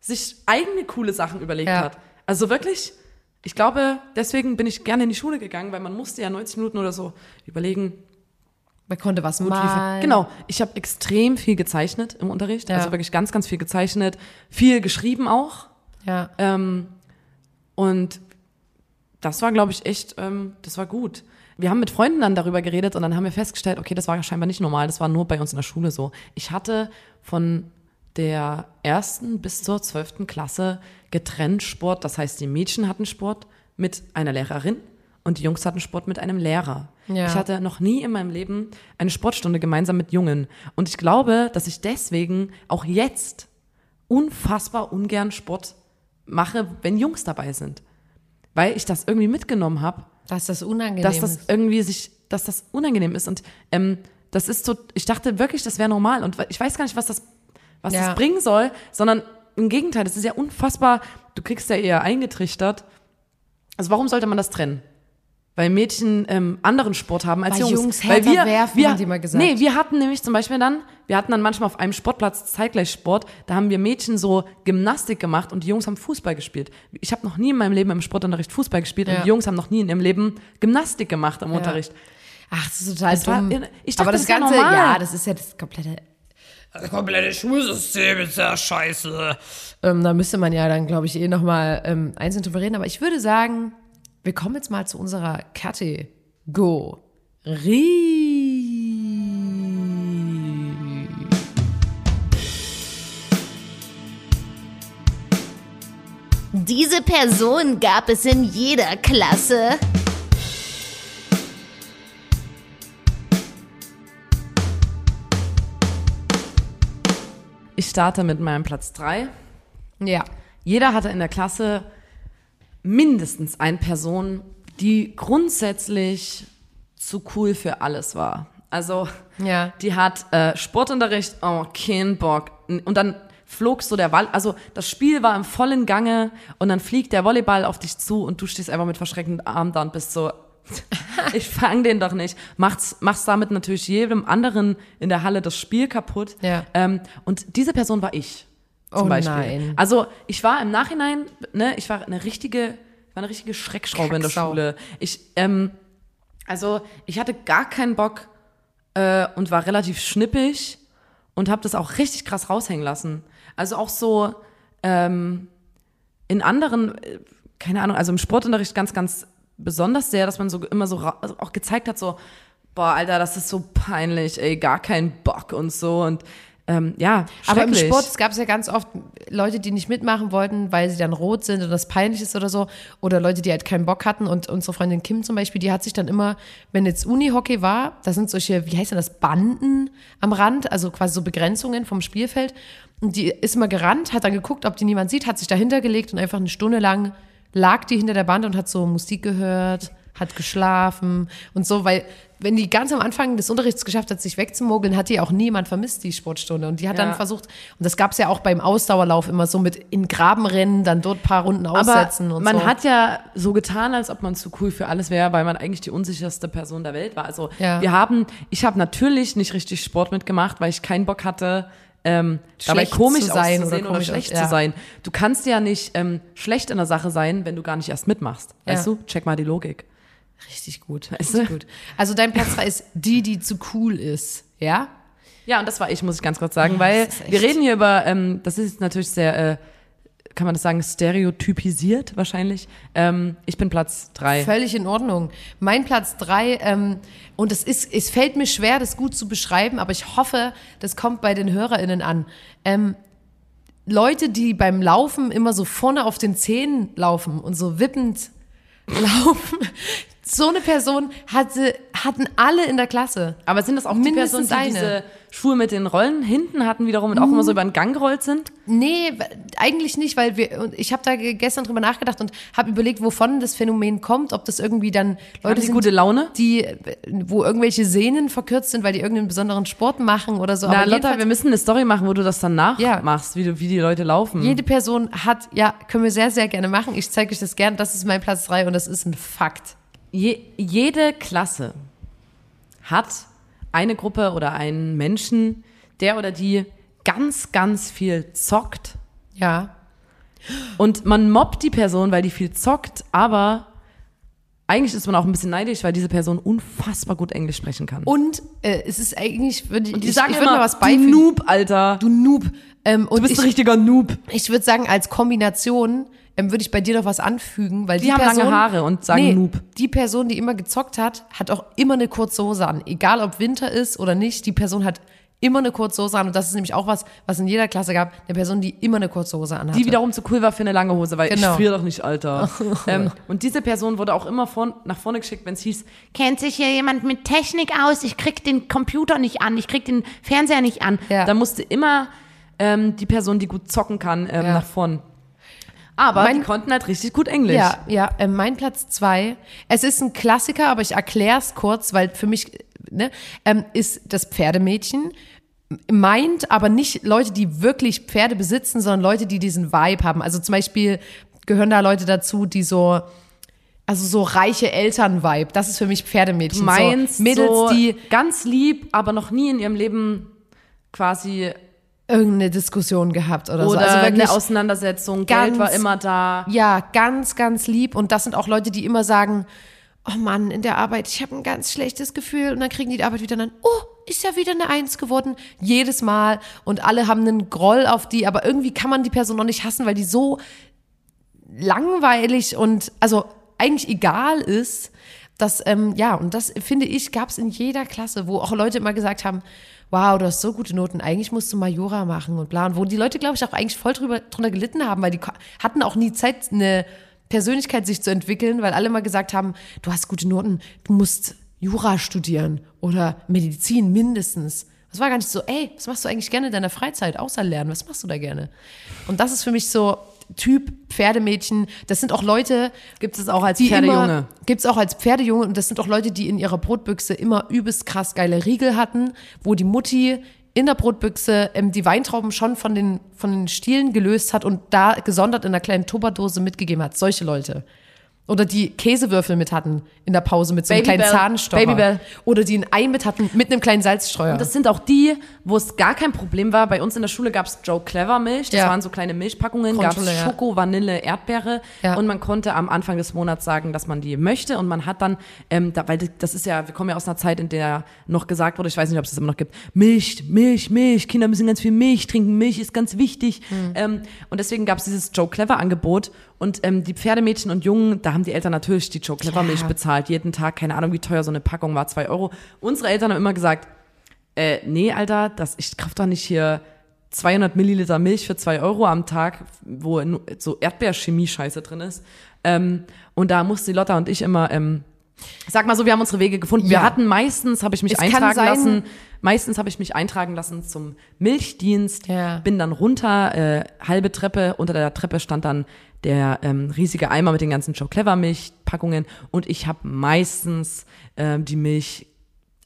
sich eigene coole Sachen überlegt Ja. hat. Also wirklich, ich glaube, deswegen bin ich gerne in die Schule gegangen, weil man musste ja 90 Minuten oder so überlegen, Man konnte was gut, malen. Genau, ich habe extrem viel gezeichnet im Unterricht, Ja. also wirklich ganz, ganz viel gezeichnet, viel geschrieben auch. Ja. Ähm, und das war, glaube ich, echt, ähm, das war gut. Wir haben mit Freunden dann darüber geredet und dann haben wir festgestellt, okay, das war scheinbar nicht normal, das war nur bei uns in der Schule so. Ich hatte von der ersten bis zur zwölften Klasse getrennt Sport, das heißt, die Mädchen hatten Sport mit einer Lehrerin und die Jungs hatten Sport mit einem Lehrer. Ja. Ich hatte noch nie in meinem Leben eine Sportstunde gemeinsam mit Jungen. Und ich glaube, dass ich deswegen auch jetzt unfassbar ungern Sport mache, wenn Jungs dabei sind. Weil ich das irgendwie mitgenommen habe, Dass das unangenehm dass das ist. irgendwie sich, dass das unangenehm ist. Und ähm, das ist so, ich dachte wirklich, das wäre normal. Und ich weiß gar nicht, was das, was Ja. das bringen soll, sondern im Gegenteil, das ist ja unfassbar, du kriegst ja eher eingetrichtert. Also warum sollte man das trennen? Weil Mädchen ähm, anderen Sport haben als Weil Jungs. Jungs Weil wir, werfen, wir, haben die mal gesagt. Nee, wir hatten nämlich zum Beispiel dann, wir hatten dann manchmal auf einem Sportplatz zeitgleich Sport, da haben wir Mädchen so Gymnastik gemacht und die Jungs haben Fußball gespielt. Ich habe noch nie in meinem Leben im Sportunterricht Fußball gespielt Ja. und die Jungs haben noch nie in ihrem Leben Gymnastik gemacht im Unterricht. Ach, das ist total Das war dumm. irre. Ich dachte, Aber das, das Ganze, normal. ja, das ist ja das komplette Das komplette Schulsystem ist ja scheiße. Ähm, da müsste man ja dann, glaube ich, eh nochmal ähm, einzeln drüber reden. Aber ich würde sagen, wir kommen jetzt mal zu unserer Kategorie. Diese Person gab es in jeder Klasse. Ich starte mit meinem Platz drei. Ja. Jeder hatte in der Klasse mindestens eine Person, die grundsätzlich zu cool für alles war. Also, Ja. die hat äh, Sportunterricht, oh, kein Bock. Und dann flog so der Ball, also das Spiel war im vollen Gange und dann fliegt der Volleyball auf dich zu und du stehst einfach mit verschreckenden Armen da und bist so, <laughs> ich fang den doch nicht. Machst, machst damit natürlich jedem anderen in der Halle das Spiel kaputt. Ja. Ähm, und diese Person war ich. Zum Oh Beispiel. nein. Also ich war im Nachhinein, ne, ich war eine richtige, ich war eine richtige Schreckschraube in der Kacksau. Schule. Ich, ähm, also ich hatte gar keinen Bock äh, und war relativ schnippig und habe das auch richtig krass raushängen lassen. Also auch so ähm, in anderen, äh, keine Ahnung, also im Sportunterricht ganz, ganz besonders sehr, dass man so immer so also auch gezeigt hat, so, boah, Alter, das ist so peinlich, ey, gar kein Bock und so und ähm, ja, Aber im. Sport gab es ja ganz oft Leute, die nicht mitmachen wollten, weil sie dann rot sind oder das peinlich ist oder so. Oder Leute, die halt keinen Bock hatten. Und unsere Freundin Kim zum Beispiel, die hat sich dann immer, wenn jetzt Unihockey war, da sind solche, wie heißt denn das, Banden am Rand, also quasi so Begrenzungen vom Spielfeld. Und die ist immer gerannt, hat dann geguckt, ob die niemand sieht, hat sich dahinter gelegt und einfach eine Stunde lang lag die hinter der Bande und hat so Musik gehört, hat geschlafen und so, weil wenn die ganz am Anfang des Unterrichts geschafft hat, sich wegzumogeln, hat die auch niemand vermisst, die Sportstunde. Und die hat Ja. dann versucht, und das gab es ja auch beim Ausdauerlauf immer so mit in Graben rennen, dann dort ein paar Runden aussetzen Aber man so. hat ja so getan, als ob man zu cool für alles wäre, weil man eigentlich die unsicherste Person der Welt war. Also Ja. wir haben, ich habe natürlich nicht richtig Sport mitgemacht, weil ich keinen Bock hatte, ähm, dabei Schlecht komisch zu sein auszusehen oder oder, komisch schlecht aus- ja. zu sein. Du kannst ja nicht ähm, schlecht in der Sache sein, wenn du gar nicht erst mitmachst. Weißt Ja. du? Check mal die Logik. Richtig gut, Weißt richtig du? gut. Also dein Platz 3 ist die, die zu cool ist, ja? Ja, und das war ich, muss ich ganz kurz sagen, weil ist wir reden hier über, ähm, das ist natürlich sehr, äh, kann man das sagen, stereotypisiert wahrscheinlich. Ähm, ich bin Platz drei. Völlig in Ordnung. Mein Platz drei, ähm, und es ist, es fällt mir schwer, das gut zu beschreiben, aber ich hoffe, das kommt bei den HörerInnen an. Ähm, Leute, die beim Laufen immer so vorne auf den Zähnen laufen und so wippend <laughs> laufen. So eine Person hatte, hatten alle in der Klasse. Aber sind das auch die Personen, Mindestens die eine. diese Schuhe mit den Rollen hinten hatten wiederum und auch immer so über den Gang gerollt sind? Nee, eigentlich nicht, weil wir, und ich habe da ge- gestern drüber nachgedacht und habe überlegt, wovon das Phänomen kommt, ob das irgendwie dann Leute die sind, gute Laune? die, wo irgendwelche Sehnen verkürzt sind, weil die irgendeinen besonderen Sport machen oder so. Na, Aber Lotta, wir müssen eine Story machen, wo du das dann Ja. nachmachst, wie, du, wie die Leute laufen. Jede Person hat, ja, können wir sehr, sehr gerne machen. Ich zeige euch das gern. Das ist mein Platz drei und das ist ein Fakt. Je, jede Klasse hat eine Gruppe oder einen Menschen, der oder die ganz, ganz viel zockt. Ja. Und man mobbt die Person, weil die viel zockt, aber eigentlich ist man auch ein bisschen neidisch, weil diese Person unfassbar gut Englisch sprechen kann. Und äh, es ist eigentlich, würde ich, die ich, sagen ich würde immer, was du beifügen. Noob, Alter. Du Noob. Ähm, Du bist ich, ein richtiger Noob. Ich würde sagen, als Kombination ähm, würde ich bei dir noch was anfügen, weil die, Die haben Person, lange Haare und sagen nee, Noob. Die Person, die immer gezockt hat, hat auch immer eine kurze Hose an. Egal ob Winter ist oder nicht, die Person hat immer eine kurze Hose an. Und das ist nämlich auch was, was in jeder Klasse gab. Eine Person, die immer eine kurze Hose anhatte. Die wiederum zu cool war für eine lange Hose, weil Genau. ich friere doch nicht, Alter. <laughs> ähm, und diese Person wurde auch immer vorn, nach vorne geschickt, wenn es hieß, Kennt sich hier jemand mit Technik aus? Ich krieg den Computer nicht an, ich krieg den Fernseher nicht an. Ja. da musste immer ähm, die Person, die gut zocken kann, ähm, Ja. nach vorn. Aber Mein- die konnten halt richtig gut Englisch. Ja, ja, äh, mein Platz zwei. Es ist ein Klassiker, aber ich erkläre es kurz, weil für mich ne, ähm, ist das Pferdemädchen meint aber nicht Leute, die wirklich Pferde besitzen, sondern Leute, die diesen Vibe haben. Also zum Beispiel gehören da Leute dazu, die so also so reiche Eltern-Vibe. Das ist für mich Pferdemädchen. Du meinst so Mädels, so die ganz lieb, aber noch nie in ihrem Leben quasi irgendeine Diskussion gehabt oder, oder so. Also wirklich eine Auseinandersetzung, ganz- Geld war immer da. Ja, ganz, ganz lieb. Und das sind auch Leute, die immer sagen, oh Mann, in der Arbeit, ich habe ein ganz schlechtes Gefühl. Und dann kriegen die die Arbeit wieder dann, oh, ist ja wieder eine Eins geworden. Jedes Mal. Und alle haben einen Groll auf die. Aber irgendwie kann man die Person noch nicht hassen, weil die so langweilig und also eigentlich egal ist. dass, ähm, ja, und das finde ich, gab es in jeder Klasse, wo auch Leute immer gesagt haben, wow, du hast so gute Noten, eigentlich musst du Majora machen und bla. Und wo die Leute, glaube ich, auch eigentlich voll drüber, drunter gelitten haben, weil die hatten auch nie Zeit, eine Persönlichkeit sich zu entwickeln, weil alle immer gesagt haben, du hast gute Noten, du musst Jura studieren oder Medizin mindestens. Das war gar nicht so, ey, was machst du eigentlich gerne in deiner Freizeit, außer lernen? Was machst du da gerne? Und das ist für mich so Typ Pferdemädchen. Das sind auch Leute, Gibt es auch als Pferdejunge. immer, gibt's auch als Pferdejunge und das sind auch Leute, die in ihrer Brotbüchse immer übelst krass geile Riegel hatten, wo die Mutti in der Brotbüchse ähm, die Weintrauben schon von den, von den Stielen gelöst hat und da gesondert in einer kleinen Tupperdose mitgegeben hat. Solche Leute. Oder die Käsewürfel mit hatten in der Pause mit so einem kleinen Babybell. Zahnstocher. Babybell. Oder die ein Ei mit hatten mit einem kleinen Salzstreuer. Und das sind auch die, wo es gar kein Problem war. Bei uns in der Schule gab es Joe Clever Milch. Das Ja. waren so kleine Milchpackungen. Gab es ja. Schoko, Vanille, Erdbeere. Ja. Und man konnte am Anfang des Monats sagen, dass man die möchte. Und man hat dann, ähm, da, weil das ist ja, wir kommen ja aus einer Zeit, in der noch gesagt wurde, ich weiß nicht, ob es das immer noch gibt, Milch, Milch, Milch. Kinder müssen ganz viel Milch trinken. Milch ist ganz wichtig. Hm. Ähm, und deswegen gab es dieses Joe Clever Angebot. Und ähm, die Pferdemädchen und Jungen, da haben die Eltern natürlich die Joe Clever Milch bezahlt. Jeden Tag, keine Ahnung, wie teuer so eine Packung war, zwei Euro. Unsere Eltern haben immer gesagt, äh, nee, Alter, das, ich kauf doch nicht hier 200 Milliliter Milch für zwei Euro am Tag, wo so Erdbeerchemie-Scheiße drin ist. Ähm, und da mussten die Lotta und ich immer, ähm, sag mal so, wir haben unsere Wege gefunden. Wir Ja. hatten meistens, habe ich mich Es eintragen sein- lassen, meistens habe ich mich eintragen lassen zum Milchdienst, Ja. bin dann runter, äh, halbe Treppe, unter der Treppe stand dann der ähm, riesige Eimer mit den ganzen Joe Clever Milchpackungen und ich habe meistens ähm, die Milch,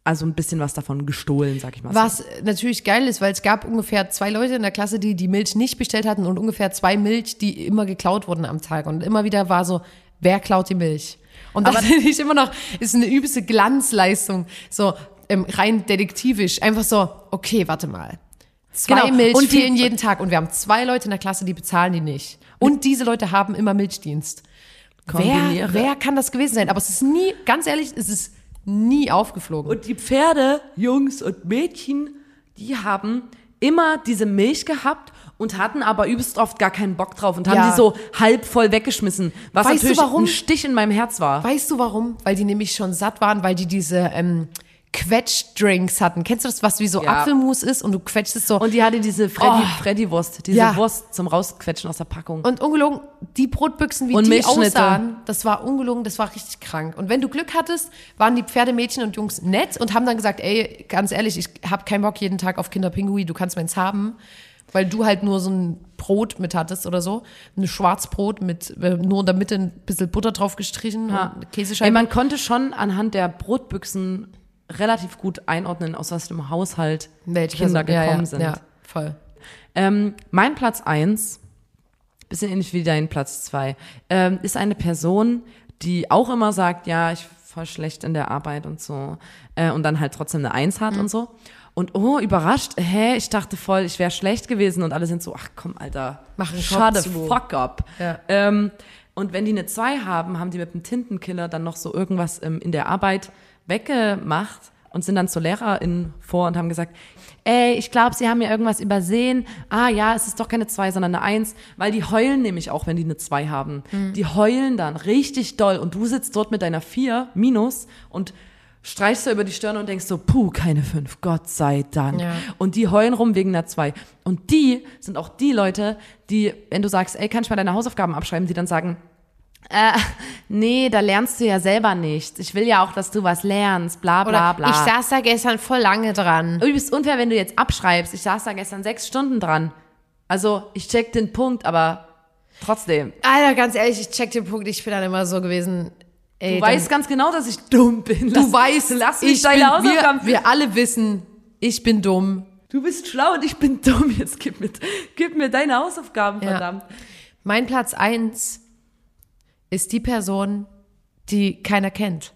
also ein bisschen was davon gestohlen, sag ich mal. so. Was natürlich geil ist, weil es gab ungefähr zwei Leute in der Klasse, die die Milch nicht bestellt hatten und ungefähr zwei Milch, die immer geklaut wurden am Tag. Und immer wieder war so, wer klaut die Milch? Und das finde <laughs> ich immer noch, ist eine übelste Glanzleistung. So ähm, rein detektivisch. Einfach so, okay, warte mal. Zwei Genau. Milch Und die- fehlen jeden Tag und wir haben zwei Leute in der Klasse, die bezahlen die nicht. Und diese Leute haben immer Milchdienst. Wer, Kombiniere. wer kann das gewesen sein? Aber es ist nie, ganz ehrlich, es ist nie aufgeflogen. Und die Pferde, Jungs und Mädchen, die haben immer diese Milch gehabt und hatten aber übelst oft gar keinen Bock drauf und haben Ja. die so halb voll weggeschmissen. Was Weißt du, natürlich warum? ein Stich in meinem Herz war. Weißt du warum? Weil die nämlich schon satt waren, weil die diese ähm, Quetschdrinks hatten. Kennst du das, was wie so Ja. Apfelmus ist und du quetschst es so? Und die hatte diese Freddy, Oh. Freddy Wurst, diese Ja. Wurst zum Rausquetschen aus der Packung. Und ungelogen, die Brotbüchsen, wie Und die aussahen, das war ungelogen, das war richtig krank. Und wenn du Glück hattest, waren die Pferdemädchen und Jungs nett und haben dann gesagt, ey, ganz ehrlich, ich habe keinen Bock jeden Tag auf Kinderpingui, du kannst meins haben. Weil du halt nur so ein Brot mit hattest oder so. Ein Schwarzbrot mit äh, nur in der Mitte ein bisschen Butter drauf gestrichen und eine Käsescheibe. Ey, man konnte schon anhand der Brotbüchsen relativ gut einordnen, aus was dem Haushalt Welche Kinder Person- ja, gekommen ja, sind. Ja, voll. Ähm, mein Platz eins, bisschen ähnlich wie dein Platz zwei, ähm, ist eine Person, die auch immer sagt, ja, ich voll schlecht in der Arbeit und so, äh, und dann halt trotzdem eine Eins Mhm. hat und so. Und oh, überrascht, hä, ich dachte voll, ich wäre schlecht gewesen und alle sind so, ach komm, Alter, Mach zu. fuck up. Ja. Ähm, und wenn die eine Zwei haben, haben die mit dem Tintenkiller dann noch so irgendwas ähm, in der Arbeit weggemacht und sind dann zur Lehrerin vor und haben gesagt, ey, ich glaube, sie haben mir irgendwas übersehen. Ah ja, es ist doch keine Zwei, sondern eine Eins, weil die heulen nämlich auch, wenn die eine Zwei haben. Die heulen dann richtig doll und du sitzt dort mit deiner Vier minus und streichst du über die Stirn und denkst so, puh, keine Fünf, Gott sei Dank. Ja. Und die heulen rum wegen der Zwei. Und die sind auch die Leute, die, wenn du sagst, ey, kann ich mal deine Hausaufgaben abschreiben, die dann sagen, äh, <laughs> nee, da lernst du ja selber nichts. Ich will ja auch, dass du was lernst, bla bla Oder bla. ich saß da gestern voll lange dran. Übelst unfair, wenn du jetzt abschreibst. Ich saß da gestern sechs Stunden dran. Also, ich check den Punkt, aber trotzdem. Alter, ganz ehrlich, ich check den Punkt, ich bin dann immer so gewesen. Ey, Du weißt ganz genau, dass ich dumm bin. du weißt, lass mich ich deine bin, Hausaufgaben. wir, wir alle wissen, ich bin dumm. du bist schlau und ich bin dumm. Jetzt gib mir, gib mir deine Hausaufgaben, Ja. verdammt. Mein Platz eins ist die Person, die keiner kennt.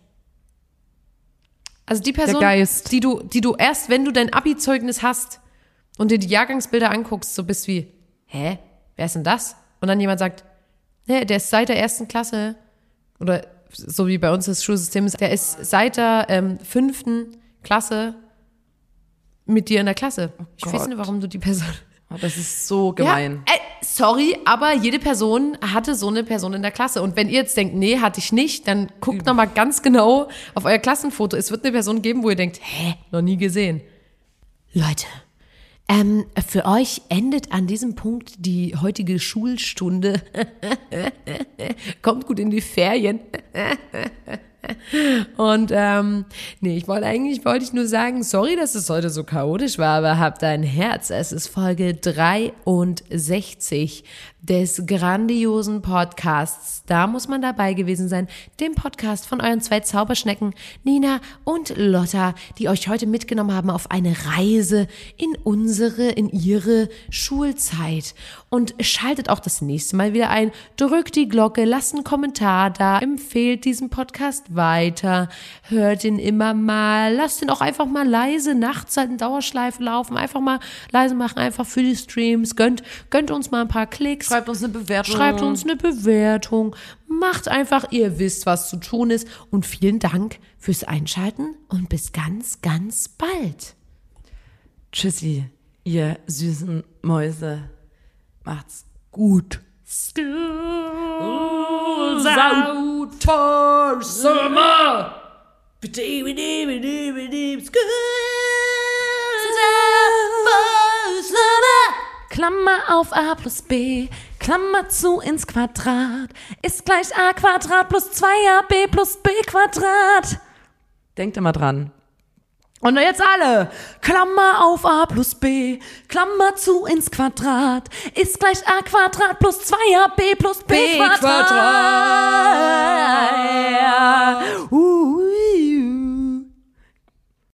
Also die Person, die du, die du erst, wenn du dein Abi-Zeugnis hast und dir die Jahrgangsbilder anguckst, so bist wie, hä, wer ist denn das? Und dann jemand sagt, ne, der ist seit der ersten Klasse oder so wie bei uns das Schulsystem ist, der ist seit der ähm, fünften Klasse mit dir in der Klasse. ich weiß Gott. nicht, warum du die Person Oh, Das ist so gemein. ja, äh, sorry, aber jede Person hatte so eine Person in der Klasse. Und wenn ihr jetzt denkt, nee, hatte ich nicht, dann guckt noch mal ganz genau auf euer Klassenfoto. Es wird eine Person geben, wo ihr denkt, hä, noch nie gesehen. Leute, ähm, für euch endet an diesem Punkt die heutige Schulstunde. <laughs> Kommt gut in die Ferien. <laughs> <laughs> Und ähm, nee, ich wollte eigentlich wollte ich nur sagen, sorry, dass es heute so chaotisch war, aber habt ein Herz. Es ist Folge 63 des grandiosen Podcasts. Da muss man dabei gewesen sein. Dem Podcast von euren zwei Zauberschnecken, Nina und Lotta, die euch heute mitgenommen haben auf eine Reise in unsere, in ihre Schulzeit. Und schaltet auch das nächste Mal wieder ein. Drückt die Glocke, lasst einen Kommentar da, empfehlt diesen Podcast weiter, hört ihn immer mal, lasst ihn auch einfach mal leise nachts halt in Dauerschleife laufen, einfach mal leise machen, einfach für die Streams, gönnt, gönnt uns mal ein paar Klicks. Schreibt uns eine Bewertung. Schreibt uns eine Bewertung. Macht einfach, ihr wisst, was zu tun ist. Und vielen Dank fürs Einschalten und bis ganz, ganz bald. Tschüssi, ihr süßen Mäuse. Macht's gut. Schools out for summer. Klammer auf a plus b, Klammer zu ins Quadrat, ist gleich a Quadrat plus 2ab plus b Quadrat. Denkt immer dran. Und jetzt alle. Klammer auf a plus b, Klammer zu ins Quadrat, ist gleich a Quadrat plus 2ab plus b, B Quadrat. Quadrat. Uh.